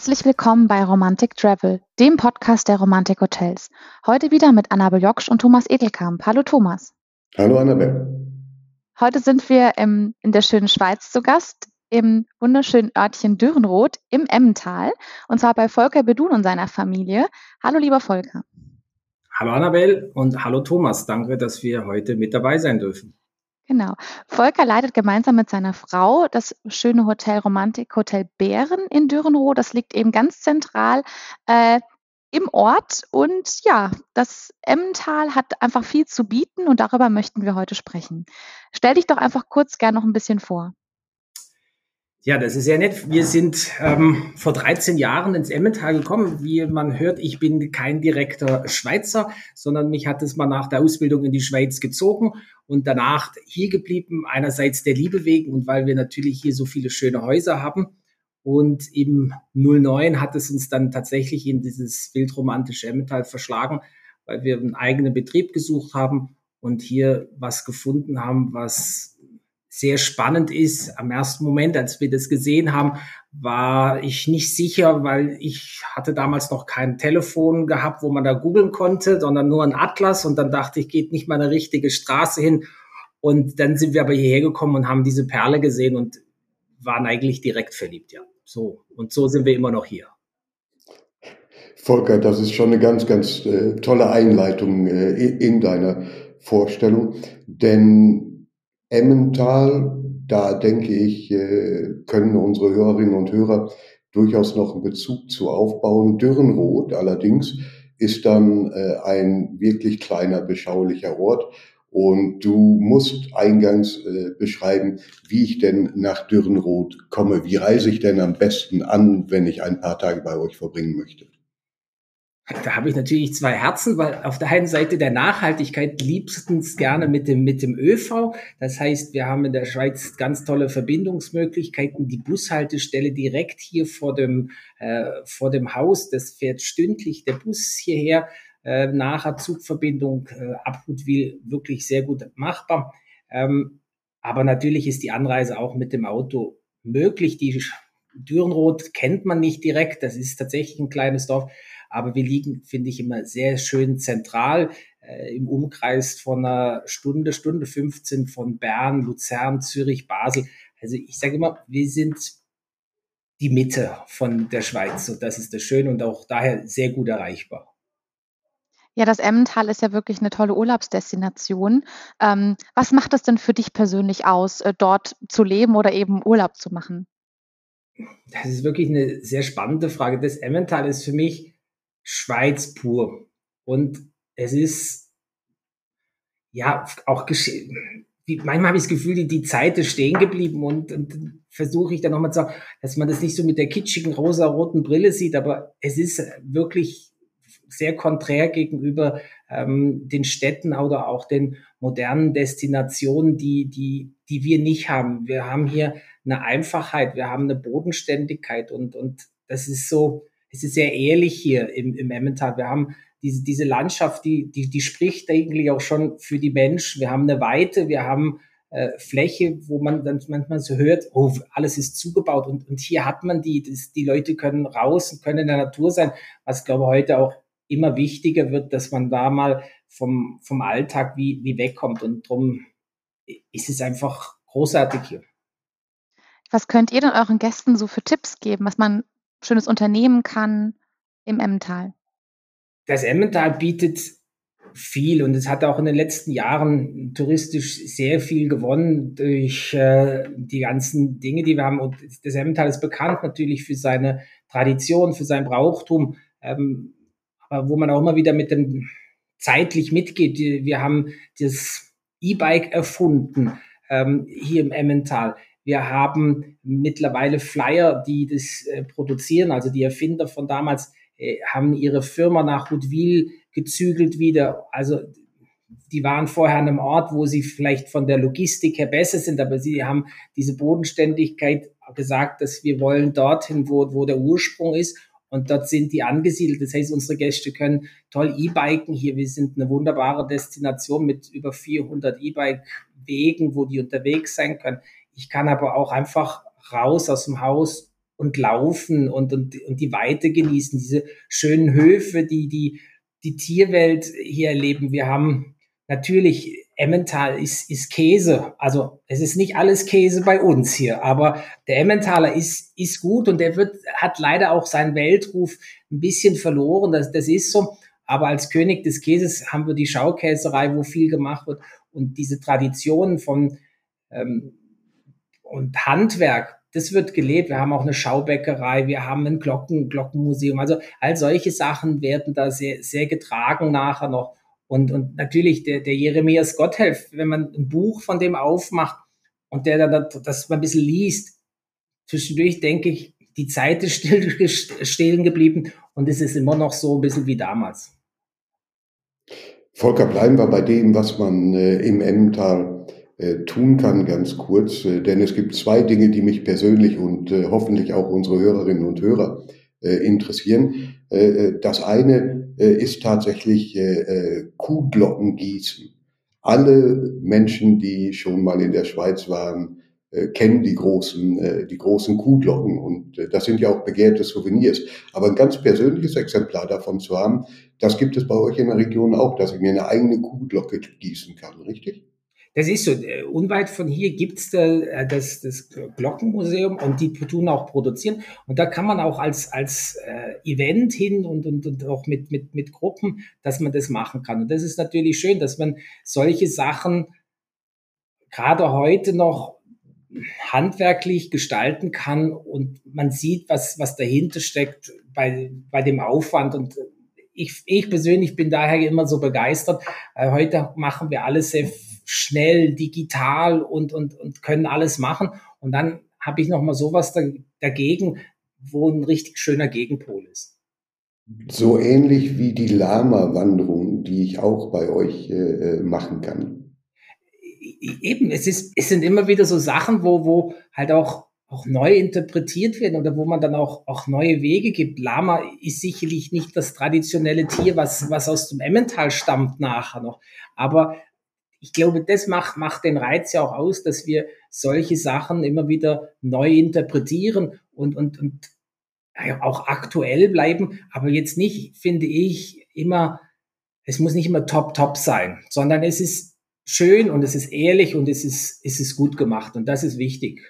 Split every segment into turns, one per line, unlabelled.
Herzlich willkommen bei Romantic Travel, dem Podcast der Romantik Hotels. Heute wieder mit Annabel Joksch und Thomas Edelkamp. Hallo Thomas.
Hallo Annabel.
Heute sind wir im, in der schönen Schweiz zu Gast, im wunderschönen Örtchen Dürrenroth im Emmental. Und zwar bei Volker Bedun und seiner Familie. Hallo lieber Volker.
Hallo Annabel und hallo Thomas. Danke, dass wir heute mit dabei sein dürfen.
Genau. Volker leitet gemeinsam mit seiner Frau das schöne Hotel Romantik Hotel Bären in Dürrenroh. Das liegt eben ganz zentral äh, im Ort. Und ja, das Emmental hat einfach viel zu bieten und darüber möchten wir heute sprechen. Stell dich doch einfach kurz gern noch ein bisschen vor.
Ja, das ist sehr nett. Wir sind ähm, vor 13 Jahren ins Emmental gekommen. Wie man hört, ich bin kein direkter Schweizer, sondern mich hat es mal nach der Ausbildung in die Schweiz gezogen und danach hier geblieben. Einerseits der Liebe wegen und weil wir natürlich hier so viele schöne Häuser haben. Und im 09 hat es uns dann tatsächlich in dieses wildromantische Emmental verschlagen, weil wir einen eigenen Betrieb gesucht haben und hier was gefunden haben, was sehr spannend ist. Am ersten Moment, als wir das gesehen haben, war ich nicht sicher, weil ich hatte damals noch kein Telefon gehabt, wo man da googeln konnte, sondern nur ein Atlas. Und dann dachte ich, geht nicht mal eine richtige Straße hin. Und dann sind wir aber hierher gekommen und haben diese Perle gesehen und waren eigentlich direkt verliebt, ja. So. Und so sind wir immer noch hier.
Volker, das ist schon eine ganz, ganz äh, tolle Einleitung äh, in deiner Vorstellung, denn Emmental, da denke ich, äh, können unsere Hörerinnen und Hörer durchaus noch einen Bezug zu aufbauen. Dürrenroth allerdings ist dann äh, ein wirklich kleiner, beschaulicher Ort. Und du musst eingangs äh, beschreiben, wie ich denn nach Dürrenroth komme. Wie reise ich denn am besten an, wenn ich ein paar Tage bei euch verbringen möchte?
Da habe ich natürlich zwei Herzen, weil auf der einen Seite der Nachhaltigkeit liebstens gerne mit dem, mit dem ÖV. Das heißt, wir haben in der Schweiz ganz tolle Verbindungsmöglichkeiten. Die Bushaltestelle direkt hier vor dem, äh, vor dem Haus, das fährt stündlich der Bus hierher. Äh, nachher Zugverbindung äh, ab Hutwil wirklich sehr gut machbar. Ähm, aber natürlich ist die Anreise auch mit dem Auto möglich. Die Dürrenroth kennt man nicht direkt. Das ist tatsächlich ein kleines Dorf. Aber wir liegen, finde ich, immer sehr schön zentral äh, im Umkreis von einer Stunde, Stunde 15 von Bern, Luzern, Zürich, Basel. Also ich sage immer, wir sind die Mitte von der Schweiz und das ist das Schöne und auch daher sehr gut erreichbar.
Ja, das Emmental ist ja wirklich eine tolle Urlaubsdestination. Ähm, was macht es denn für dich persönlich aus, äh, dort zu leben oder eben Urlaub zu machen?
Das ist wirklich eine sehr spannende Frage. Das Emmental ist für mich Schweiz pur. Und es ist ja auch geschehen. Manchmal habe ich das Gefühl, die, die Zeit ist stehen geblieben und, und versuche ich dann nochmal zu sagen, dass man das nicht so mit der kitschigen rosa-roten Brille sieht, aber es ist wirklich sehr konträr gegenüber ähm, den Städten oder auch den modernen Destinationen, die, die, die wir nicht haben. Wir haben hier eine Einfachheit, wir haben eine Bodenständigkeit und, und das ist so, es ist sehr ehrlich hier im, im Emmental. Wir haben diese, diese Landschaft, die, die, die spricht eigentlich auch schon für die Menschen. Wir haben eine Weite, wir haben äh, Fläche, wo man dann manchmal so hört, oh, alles ist zugebaut und, und hier hat man die, das, die Leute können raus und können in der Natur sein, was glaube heute auch immer wichtiger wird, dass man da mal vom, vom Alltag wie, wie wegkommt und darum ist es einfach großartig hier.
Was könnt ihr denn euren Gästen so für Tipps geben, was man schönes Unternehmen kann im Emmental?
Das Emmental bietet viel und es hat auch in den letzten Jahren touristisch sehr viel gewonnen durch äh, die ganzen Dinge, die wir haben. Und das Emmental ist bekannt natürlich für seine Tradition, für sein Brauchtum, ähm, aber wo man auch immer wieder mit dem zeitlich mitgeht. Wir haben das E-Bike erfunden ähm, hier im Emmental. Wir haben mittlerweile Flyer, die das äh, produzieren, also die Erfinder von damals äh, haben ihre Firma nach Huttwil gezügelt wieder. Also die waren vorher an einem Ort, wo sie vielleicht von der Logistik her besser sind, aber sie haben diese Bodenständigkeit gesagt, dass wir wollen dorthin, wo, wo der Ursprung ist. Und dort sind die angesiedelt. Das heißt, unsere Gäste können toll E-Biken hier. Wir sind eine wunderbare Destination mit über 400 E-Bike-Wegen, wo die unterwegs sein können. Ich kann aber auch einfach raus aus dem Haus und laufen und, und, und die Weite genießen, diese schönen Höfe, die, die, die Tierwelt hier erleben. Wir haben natürlich Emmental ist, ist Käse. Also es ist nicht alles Käse bei uns hier, aber der Emmentaler ist, ist gut und der wird, hat leider auch seinen Weltruf ein bisschen verloren. Das, das ist so. Aber als König des Käses haben wir die Schaukäserei, wo viel gemacht wird. Und diese Tradition von ähm, und Handwerk, das wird gelebt. Wir haben auch eine Schaubäckerei, wir haben ein Glocken, Glockenmuseum. Also all solche Sachen werden da sehr, sehr getragen nachher noch. Und, und natürlich der, der Jeremias Gotthelf, wenn man ein Buch von dem aufmacht und der dann das, mal ein bisschen liest, zwischendurch denke ich, die Zeit ist still, stehen geblieben und es ist immer noch so ein bisschen wie damals.
Volker, bleiben wir bei dem, was man äh, im Emmental äh, tun kann, ganz kurz. Äh, denn es gibt zwei Dinge, die mich persönlich und äh, hoffentlich auch unsere Hörerinnen und Hörer äh, interessieren. Äh, das eine äh, ist tatsächlich äh, äh, Kuhglocken gießen. Alle Menschen, die schon mal in der Schweiz waren, äh, kennen die großen, äh, die großen Kuhglocken und äh, das sind ja auch begehrte Souvenirs. Aber ein ganz persönliches Exemplar davon zu haben, das gibt es bei euch in der Region auch, dass ich mir eine eigene Kuhglocke gießen kann, richtig?
Das ist so. Äh, unweit von hier gibt's da, äh, das, das Glockenmuseum und die tun auch produzieren. Und da kann man auch als, als äh, Event hin und, und, und auch mit, mit, mit Gruppen, dass man das machen kann. Und das ist natürlich schön, dass man solche Sachen gerade heute noch handwerklich gestalten kann und man sieht, was, was dahinter steckt bei, bei dem Aufwand. Und ich, ich persönlich bin daher immer so begeistert. Heute machen wir alles sehr schnell, digital und, und, und können alles machen. Und dann habe ich nochmal sowas da, dagegen, wo ein richtig schöner Gegenpol ist.
So ähnlich wie die Lama-Wanderung, die ich auch bei euch äh, äh machen kann.
Eben, es, ist, es sind immer wieder so Sachen, wo, wo halt auch, auch neu interpretiert werden oder wo man dann auch, auch neue Wege gibt. Lama ist sicherlich nicht das traditionelle Tier, was, was aus dem Emmental stammt nachher noch. Aber ich glaube, das macht, macht den Reiz ja auch aus, dass wir solche Sachen immer wieder neu interpretieren und, und, und auch aktuell bleiben, aber jetzt nicht, finde ich, immer, es muss nicht immer top, top sein, sondern es ist schön und es ist ehrlich und es ist, es ist gut gemacht und das ist wichtig.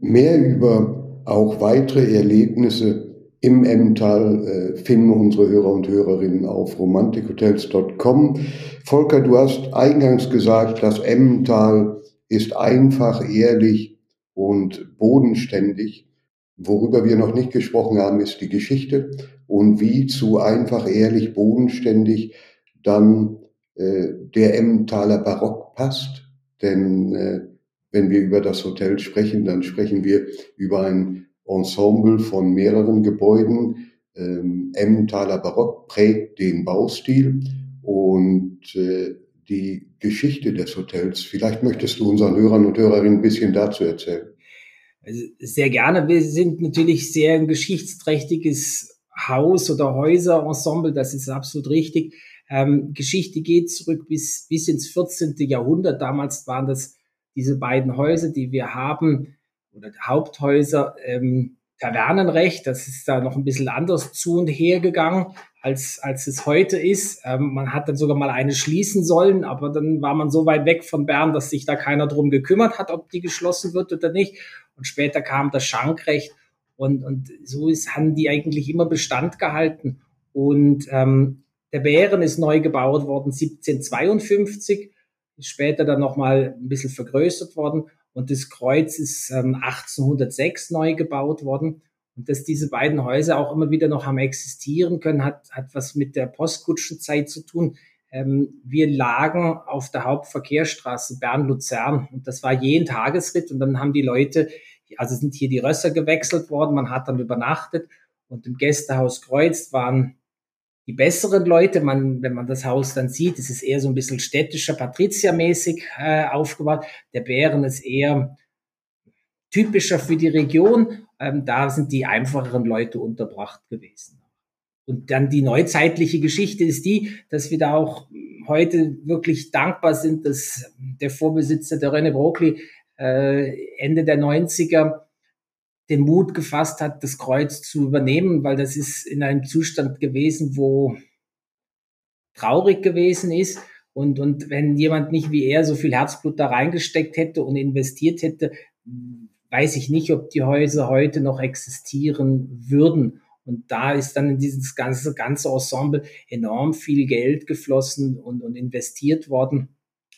Mehr über auch weitere Erlebnisse im Emmental äh, finden unsere Hörer und Hörerinnen auf romantikhotels.com. Volker, du hast eingangs gesagt, das Emmental ist einfach, ehrlich und bodenständig. Worüber wir noch nicht gesprochen haben, ist die Geschichte und wie zu einfach, ehrlich, bodenständig dann äh, der Emmentaler Barock passt. Denn äh, wenn wir über das Hotel sprechen, dann sprechen wir über ein Ensemble von mehreren Gebäuden. Ähm, Emmentaler Barock prägt den Baustil und äh, die Geschichte des Hotels. Vielleicht möchtest du unseren Hörern und Hörerinnen ein bisschen dazu erzählen.
Also sehr gerne. Wir sind natürlich sehr ein geschichtsträchtiges Haus oder Häuserensemble. Das ist absolut richtig. Ähm, Geschichte geht zurück bis, bis ins 14. Jahrhundert. Damals waren das diese beiden Häuser, die wir haben, oder Haupthäuser ähm, Tavernenrecht. Das ist da noch ein bisschen anders zu und her gegangen, als, als es heute ist. Ähm, man hat dann sogar mal eine schließen sollen, aber dann war man so weit weg von Bern, dass sich da keiner drum gekümmert hat, ob die geschlossen wird oder nicht. Und später kam das Schankrecht und, und so ist, haben die eigentlich immer Bestand gehalten. Und ähm, der Bären ist neu gebaut worden 1752, ist später dann nochmal ein bisschen vergrößert worden. Und das Kreuz ist ähm, 1806 neu gebaut worden. Und dass diese beiden Häuser auch immer wieder noch am existieren können, hat, hat was mit der Postkutschenzeit zu tun. Ähm, wir lagen auf der Hauptverkehrsstraße Bern-Luzern und das war jeden Tagesritt und dann haben die Leute, also sind hier die Rösser gewechselt worden, man hat dann übernachtet und im Gästehaus Kreuz waren die besseren Leute, man, wenn man das Haus dann sieht, es ist eher so ein bisschen städtischer, patriziermäßig äh, aufgebaut. Der Bären ist eher typischer für die Region. Ähm, da sind die einfacheren Leute unterbracht gewesen. Und dann die neuzeitliche Geschichte ist die, dass wir da auch heute wirklich dankbar sind, dass der Vorbesitzer der René Brockley äh, Ende der 90er den Mut gefasst hat, das Kreuz zu übernehmen, weil das ist in einem Zustand gewesen, wo traurig gewesen ist. Und, und wenn jemand nicht wie er so viel Herzblut da reingesteckt hätte und investiert hätte, weiß ich nicht, ob die Häuser heute noch existieren würden. Und da ist dann in dieses ganze, ganze Ensemble enorm viel Geld geflossen und, und investiert worden,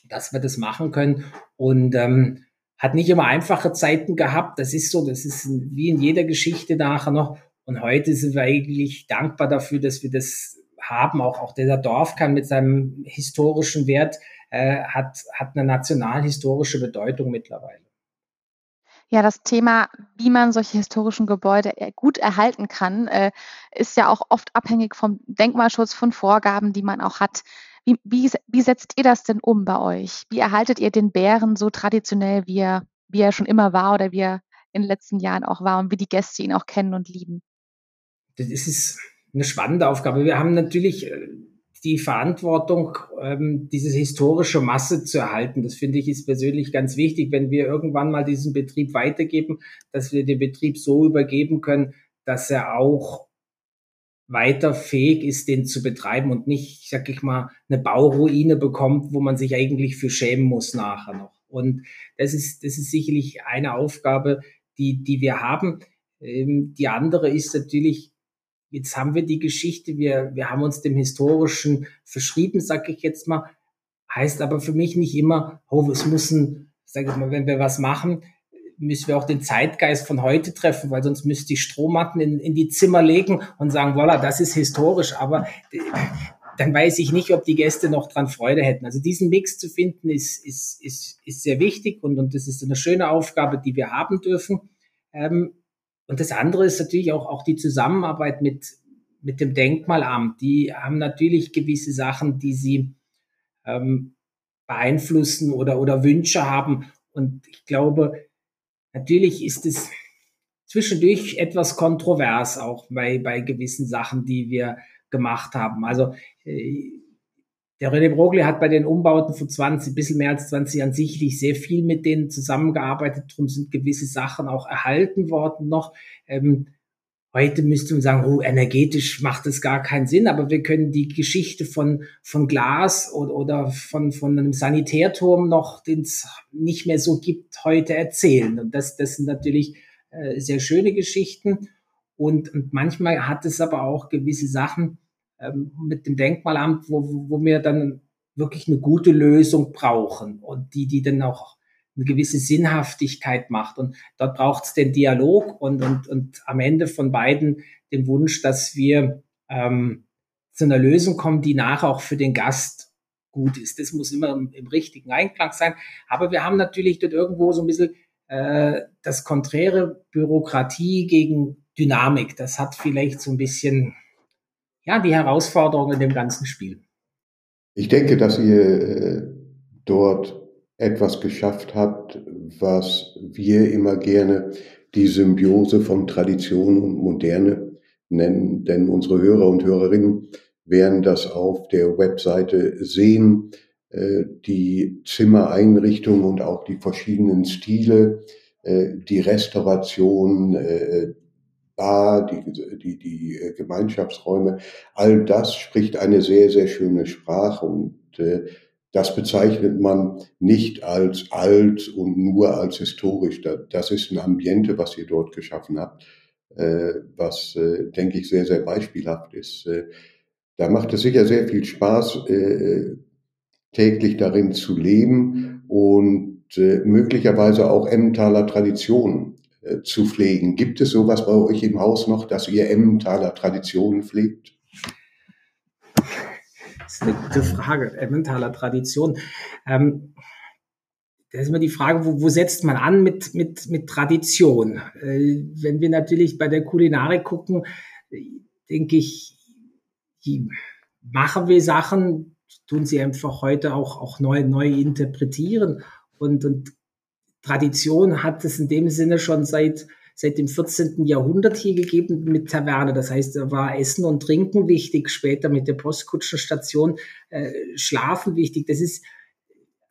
dass wir das machen können. Und ähm, hat nicht immer einfache Zeiten gehabt. Das ist so, das ist wie in jeder Geschichte nachher noch. Und heute sind wir eigentlich dankbar dafür, dass wir das haben. Auch, auch dieser Dorfkern mit seinem historischen Wert äh, hat, hat eine nationalhistorische Bedeutung mittlerweile.
Ja, das Thema, wie man solche historischen Gebäude äh, gut erhalten kann, äh, ist ja auch oft abhängig vom Denkmalschutz, von Vorgaben, die man auch hat. Wie, wie, wie setzt ihr das denn um bei euch? Wie erhaltet ihr den Bären so traditionell, wie er, wie er schon immer war oder wie er in den letzten Jahren auch war und wie die Gäste ihn auch kennen und lieben?
Das ist eine spannende Aufgabe. Wir haben natürlich äh, die Verantwortung, ähm, diese historische Masse zu erhalten. Das finde ich ist persönlich ganz wichtig, wenn wir irgendwann mal diesen Betrieb weitergeben, dass wir den Betrieb so übergeben können, dass er auch weiter fähig ist, den zu betreiben und nicht, sag ich mal, eine Bauruine bekommt, wo man sich eigentlich für schämen muss nachher noch. Und das ist, das ist sicherlich eine Aufgabe, die, die wir haben. Ähm, die andere ist natürlich, jetzt haben wir die Geschichte, wir, wir haben uns dem Historischen verschrieben, sag ich jetzt mal, heißt aber für mich nicht immer, oh, es muss ein, sag ich mal, wenn wir was machen, müssen wir auch den Zeitgeist von heute treffen, weil sonst müsste ich Strohmatten in, in die Zimmer legen und sagen, voilà, das ist historisch, aber dann weiß ich nicht, ob die Gäste noch dran Freude hätten. Also diesen Mix zu finden ist, ist, ist, ist sehr wichtig und, und das ist eine schöne Aufgabe, die wir haben dürfen. Ähm, und das andere ist natürlich auch, auch die Zusammenarbeit mit, mit dem Denkmalamt. Die haben natürlich gewisse Sachen, die sie ähm, beeinflussen oder, oder Wünsche haben. Und ich glaube, natürlich ist es zwischendurch etwas kontrovers auch bei, bei gewissen Sachen, die wir gemacht haben. Also äh, der René Broglie hat bei den Umbauten von 20, bisschen mehr als 20 Jahren sicherlich sehr viel mit denen zusammengearbeitet. Darum sind gewisse Sachen auch erhalten worden noch. Ähm, heute müsste man sagen, oh, energetisch macht es gar keinen Sinn, aber wir können die Geschichte von, von Glas oder, oder von, von einem Sanitärturm noch, den es nicht mehr so gibt, heute erzählen. Und das, das sind natürlich äh, sehr schöne Geschichten. Und, und manchmal hat es aber auch gewisse Sachen, ähm, mit dem Denkmalamt, wo, wo wir dann wirklich eine gute Lösung brauchen und die, die dann auch eine gewisse Sinnhaftigkeit macht. Und dort braucht es den Dialog und, und, und am Ende von beiden den Wunsch, dass wir ähm, zu einer Lösung kommen, die nachher auch für den Gast gut ist. Das muss immer im, im richtigen Einklang sein. Aber wir haben natürlich dort irgendwo so ein bisschen äh, das konträre Bürokratie gegen Dynamik. Das hat vielleicht so ein bisschen ja, die Herausforderungen in dem ganzen Spiel.
Ich denke, dass ihr äh, dort etwas geschafft habt, was wir immer gerne die Symbiose von Tradition und Moderne nennen, denn unsere Hörer und Hörerinnen werden das auf der Webseite sehen, äh, die Zimmereinrichtung und auch die verschiedenen Stile, äh, die Restauration, Bar, die, die, die äh, Gemeinschaftsräume, all das spricht eine sehr, sehr schöne Sprache. Und äh, das bezeichnet man nicht als alt und nur als historisch. Das ist ein Ambiente, was ihr dort geschaffen habt, äh, was, äh, denke ich, sehr, sehr beispielhaft ist. Äh, da macht es sicher sehr viel Spaß, täglich darin zu leben und möglicherweise auch Emmentaler Traditionen zu pflegen. Gibt es sowas bei euch im Haus noch, dass ihr Emmentaler Traditionen pflegt?
Das ist eine gute Frage, Emmentaler Tradition. Ähm, da ist immer die Frage, wo, wo setzt man an mit, mit, mit Tradition? Äh, wenn wir natürlich bei der Kulinarik gucken, denke ich, machen wir Sachen, tun sie einfach heute auch, auch neu, neu interpretieren und, und Tradition hat es in dem Sinne schon seit seit dem 14. Jahrhundert hier gegeben mit Taverne. Das heißt, da war Essen und Trinken wichtig, später mit der Postkutschenstation äh, Schlafen wichtig. Das ist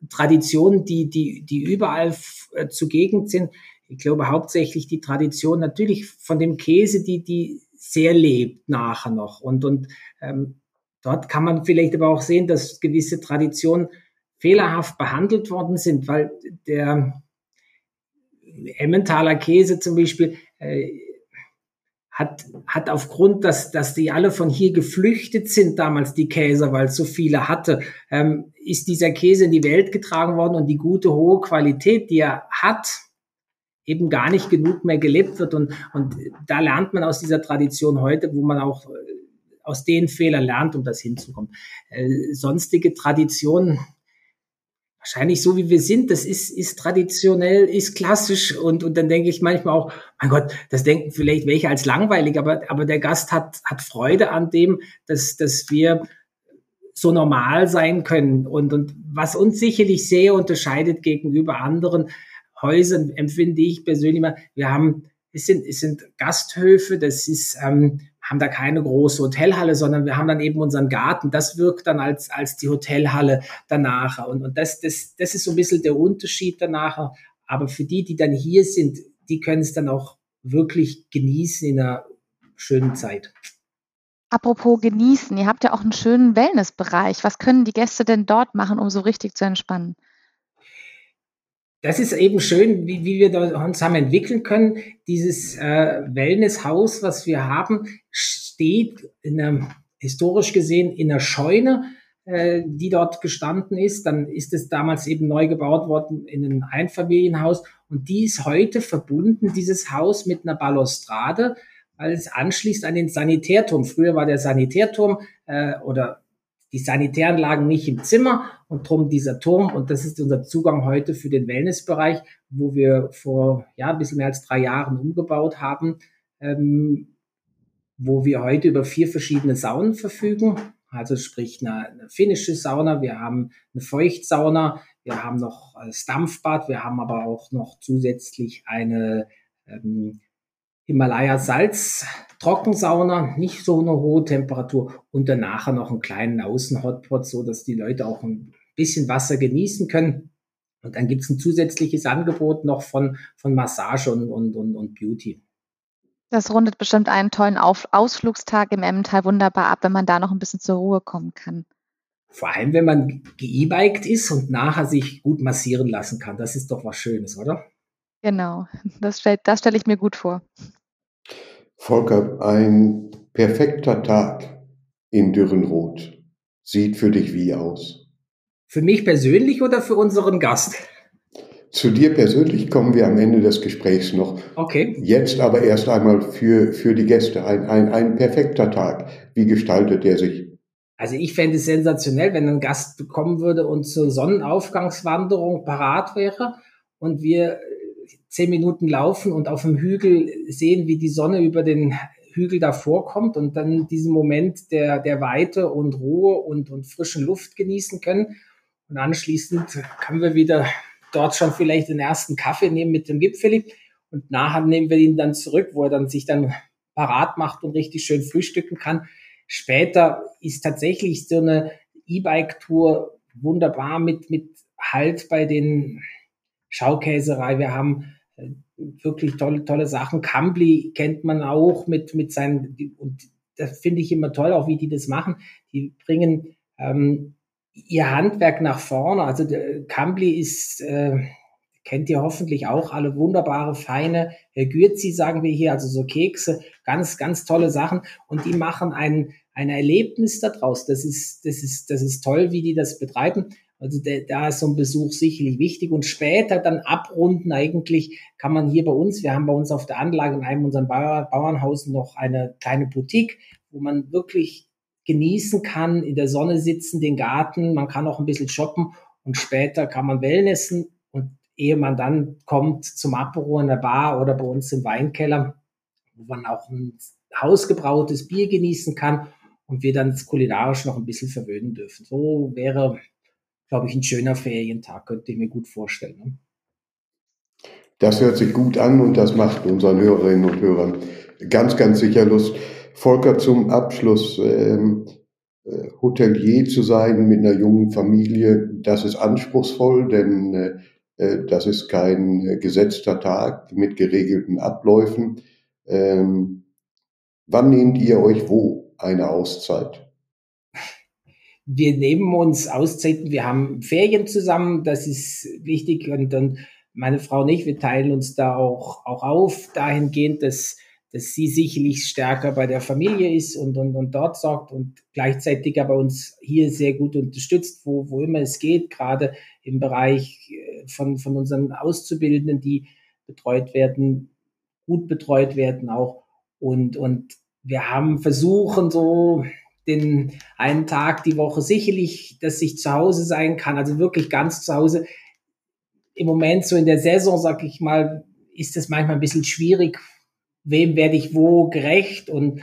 Traditionen, die, die, die überall äh, zugegen sind. ich glaube hauptsächlich die Tradition natürlich von dem Käse, die, die sehr lebt nachher noch. Und, und ähm, dort kann man vielleicht aber auch sehen, dass gewisse Traditionen fehlerhaft behandelt worden sind, weil der Emmentaler Käse zum Beispiel äh, hat, hat aufgrund, dass, dass die alle von hier geflüchtet sind, damals die Käser, weil es so viele hatte, ähm, ist dieser Käse in die Welt getragen worden und die gute, hohe Qualität, die er hat, eben gar nicht genug mehr gelebt wird. Und, und da lernt man aus dieser Tradition heute, wo man auch äh, aus den Fehlern lernt, um das hinzukommen. Äh, sonstige Traditionen, wahrscheinlich so wie wir sind, das ist, ist traditionell, ist klassisch und, und dann denke ich manchmal auch, mein Gott, das denken vielleicht welche als langweilig, aber, aber der Gast hat, hat Freude an dem, dass, dass wir so normal sein können. Und, und was uns sicherlich sehr unterscheidet gegenüber anderen Häusern, empfinde ich persönlich mal, wir haben, es sind, es sind Gasthöfe, das ist, ähm, haben da keine große Hotelhalle, sondern wir haben dann eben unseren Garten. Das wirkt dann als, als die Hotelhalle danach. Und, und das, das, das ist so ein bisschen der Unterschied danach. Aber für die, die dann hier sind, die können es dann auch wirklich genießen in einer schönen Zeit.
Apropos genießen, ihr habt ja auch einen schönen Wellnessbereich. Was können die Gäste denn dort machen, um so richtig zu entspannen?
Das ist eben schön, wie, wie wir da uns haben entwickeln können. Dieses äh, Wellnesshaus, was wir haben, steht in einer, historisch gesehen in einer Scheune, äh, die dort gestanden ist. Dann ist es damals eben neu gebaut worden in ein Einfamilienhaus. Und die ist heute verbunden, dieses Haus, mit einer Balustrade, weil es anschließt an den Sanitärturm. Früher war der Sanitärturm äh, oder die Sanitären lagen nicht im Zimmer und drum dieser Turm. Und das ist unser Zugang heute für den Wellnessbereich, wo wir vor ja, ein bisschen mehr als drei Jahren umgebaut haben, ähm, wo wir heute über vier verschiedene Saunen verfügen. Also sprich eine, eine finnische Sauna, wir haben eine Feuchtsauna, wir haben noch das Dampfbad, wir haben aber auch noch zusätzlich eine ähm, Himalaya Salz Trockensauna, nicht so eine hohe Temperatur und danach noch einen kleinen Außen-Hotpot, so dass die Leute auch ein bisschen Wasser genießen können. Und dann gibt's ein zusätzliches Angebot noch von, von Massage und, und, und, und Beauty.
Das rundet bestimmt einen tollen Auf Ausflugstag im Emmental wunderbar ab, wenn man da noch ein bisschen zur Ruhe kommen kann.
Vor allem, wenn man gee-biked ist und nachher sich gut massieren lassen kann. Das ist doch was Schönes, oder?
Genau, das, das stelle ich mir gut vor.
Volker, ein perfekter Tag in Dürrenroth sieht für dich wie aus?
Für mich persönlich oder für unseren Gast?
Zu dir persönlich kommen wir am Ende des Gesprächs noch.
Okay.
Jetzt aber erst einmal für, für die Gäste. Ein, ein, ein perfekter Tag. Wie gestaltet der sich?
Also ich fände es sensationell, wenn ein Gast kommen würde und zur Sonnenaufgangswanderung parat wäre und wir zehn Minuten laufen und auf dem Hügel sehen, wie die Sonne über den Hügel davor kommt und dann diesen Moment der, der Weite und Ruhe und, und frischen Luft genießen können. Und anschließend können wir wieder dort schon vielleicht den ersten Kaffee nehmen mit dem Gipfeli und nachher nehmen wir ihn dann zurück, wo er dann sich dann parat macht und richtig schön frühstücken kann. Später ist tatsächlich so eine E-Bike-Tour wunderbar mit, mit Halt bei den Schaukäserei. Wir haben wirklich tolle, tolle Sachen. Cambly kennt man auch mit, mit seinen, und das finde ich immer toll, auch wie die das machen. Die bringen ähm, ihr Handwerk nach vorne. Also Cambly ist, äh, kennt ihr hoffentlich auch alle wunderbare, feine äh, Gürzi, sagen wir hier, also so Kekse, ganz, ganz tolle Sachen. Und die machen ein, ein Erlebnis daraus. Das ist, das ist, das ist toll, wie die das betreiben. Also der, da ist so ein Besuch sicherlich wichtig und später dann abrunden eigentlich kann man hier bei uns, wir haben bei uns auf der Anlage in einem unserem Bauernhaus noch eine kleine Boutique, wo man wirklich genießen kann, in der Sonne sitzen, den Garten, man kann auch ein bisschen shoppen und später kann man Wellnessen und ehe man dann kommt zum Apero in der Bar oder bei uns im Weinkeller, wo man auch ein hausgebrautes Bier genießen kann und wir dann kulinarisch noch ein bisschen verwöhnen dürfen. So wäre glaube ich, ein schöner Ferientag, könnte ich mir gut vorstellen. Ne?
Das hört sich gut an und das macht unseren Hörerinnen und Hörern ganz, ganz sicher Lust. Volker, zum Abschluss, ähm, äh, Hotelier zu sein mit einer jungen Familie, das ist anspruchsvoll, denn äh, Äh, das ist kein gesetzter Tag mit geregelten Abläufen. Ähm, wann nehmt ihr euch wo eine Auszeit?
Wir nehmen uns Auszeiten, wir haben Ferien zusammen, das ist wichtig und dann meine Frau und ich, wir teilen uns da auch, auch auf, dahingehend, dass dass sie sicherlich stärker bei der Familie ist und, und, und dort sorgt und gleichzeitig aber uns hier sehr gut unterstützt, wo, wo immer es geht, gerade im Bereich äh, von, von unseren Auszubildenden, die betreut werden, gut betreut werden auch. Und, und wir haben versuchen, so den einen Tag die Woche sicherlich, dass ich zu Hause sein kann, also wirklich ganz zu Hause. Im Moment so in der Saison, sag ich mal, ist das manchmal ein bisschen schwierig, wem werde ich wo gerecht und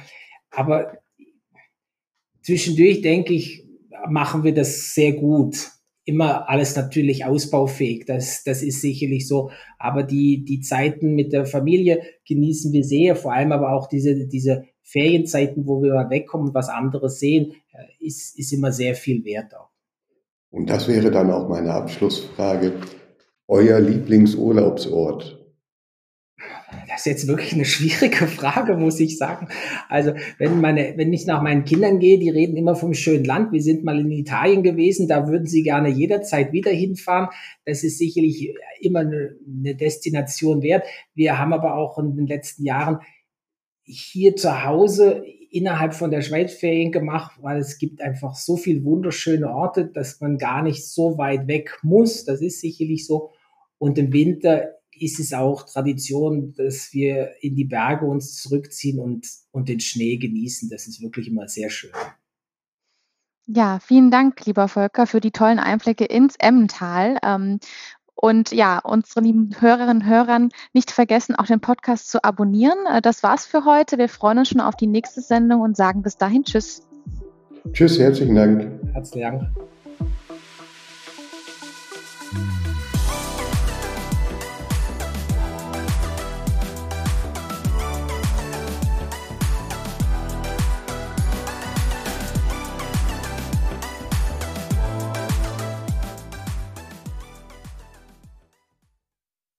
aber zwischendurch denke ich, machen wir das sehr gut. Immer alles natürlich ausbaufähig, das, das ist sicherlich so. Aber die, die Zeiten mit der Familie genießen wir sehr, vor allem aber auch diese, diese Ferienzeiten, wo wir mal wegkommen und was anderes sehen, äh, ist, ist immer sehr viel wert auch.
Und das wäre dann auch meine Abschlussfrage. Euer Lieblingsurlaubsort?
Das ist jetzt wirklich eine schwierige Frage, muss ich sagen. Also, wenn meine, wenn ich nach meinen Kindern gehe, die reden immer vom schönen Land. Wir sind mal in Italien gewesen, da würden sie gerne jederzeit wieder hinfahren. Das ist sicherlich immer eine Destination wert. Wir haben aber auch in den letzten Jahren hier zu Hause innerhalb von der Schweiz Ferien gemacht, weil es gibt einfach so viele wunderschöne Orte, dass man gar nicht so weit weg muss. Das ist sicherlich so. Und im Winter ist es auch Tradition, dass wir in die Berge uns zurückziehen und, und den Schnee genießen. Das ist wirklich immer sehr schön.
Ja, vielen Dank, lieber Volker, für die tollen Einblicke ins Emmental. Und ja, unsere lieben Hörerinnen und Hörern nicht vergessen, auch den Podcast zu abonnieren. Äh, das war's für heute. Wir freuen uns schon auf die nächste Sendung und sagen bis dahin Tschüss.
Tschüss, herzlichen Dank.
Herzlichen Dank.